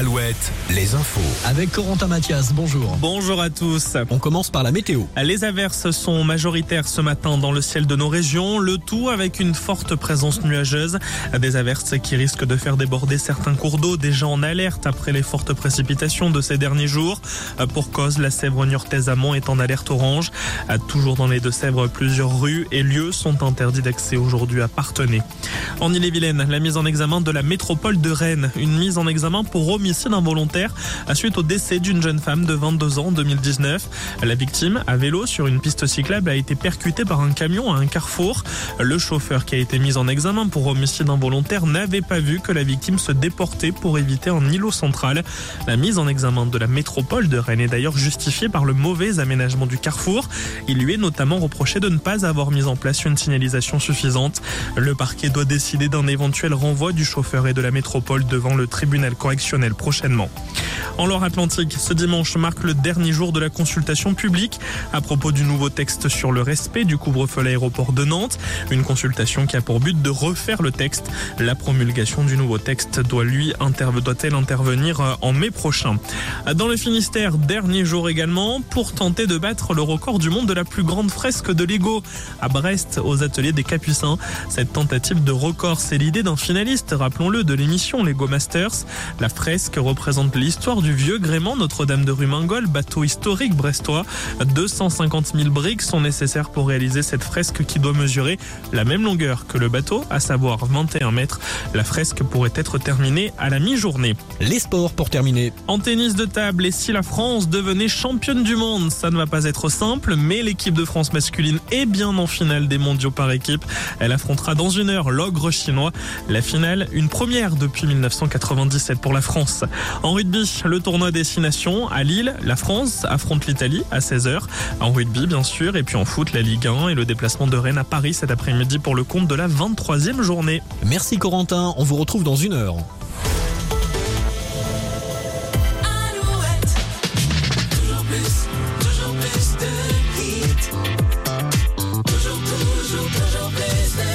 Alouette, les infos. Avec Corentin Mathias, bonjour. Bonjour à tous. On commence par la météo. Les averses sont majoritaires ce matin dans le ciel de nos régions, le tout avec une forte présence nuageuse. Des averses qui risquent de faire déborder certains cours d'eau déjà en alerte après les fortes précipitations de ces derniers jours. Pour cause, la Sèvre niortaise amont est en alerte orange. Toujours dans les Deux-Sèvres, plusieurs rues et lieux sont interdits d'accès aujourd'hui à Partenay. En Ille-et-Vilaine, la mise en examen de la métropole de Rennes, une mise en examen pour homicide involontaire à suite au décès d'une jeune femme de 22 ans en 2019. La victime, à vélo sur une piste cyclable, a été percutée par un camion à un carrefour. Le chauffeur qui a été mis en examen pour homicide involontaire n'avait pas vu que la victime se déportait pour éviter un îlot central. La mise en examen de la métropole de Rennes est d'ailleurs justifiée par le mauvais aménagement du carrefour. Il lui est notamment reproché de ne pas avoir mis en place une signalisation suffisante. Le parquet doit décider d'un éventuel renvoi du chauffeur et de la métropole devant le tribunal correctionnel prochainement. En Loire-Atlantique, ce dimanche marque le dernier jour de la consultation publique à propos du nouveau texte sur le respect du couvre-feu à l'aéroport de Nantes. Une consultation qui a pour but de refaire le texte. La promulgation du nouveau texte doit-elle intervenir euh, en mai prochain. Dans le Finistère, dernier jour également pour tenter de battre le record du monde de la plus grande fresque de Lego à Brest aux ateliers des Capucins. Cette tentative de record, c'est l'idée d'un finaliste, rappelons-le, de l'émission Lego Masters. La fresque représente l'histoire du vieux gréement Notre-Dame de Rumingol, bateau historique brestois. 250 000 briques sont nécessaires pour réaliser cette fresque qui doit mesurer la même longueur que le bateau, à savoir 21 mètres. La fresque pourrait être terminée à la mi-journée. Les sports pour terminer. En tennis de table, et si la France devenait championne du monde, ça ne va pas être simple, mais l'équipe de France masculine est bien en finale des mondiaux par équipe. Elle affrontera dans une heure l'ogre chinois. La finale, une première depuis 1997 pour la France. En rugby, le tournoi destination à Lille, la France affronte l'Italie à 16h. En rugby, bien sûr, et puis en foot, la Ligue 1 et le déplacement de Rennes à Paris cet après-midi pour le compte de la 23e journée. Merci Corentin, on vous retrouve dans une heure. Toujours plus de. Toujours, toujours, toujours plus de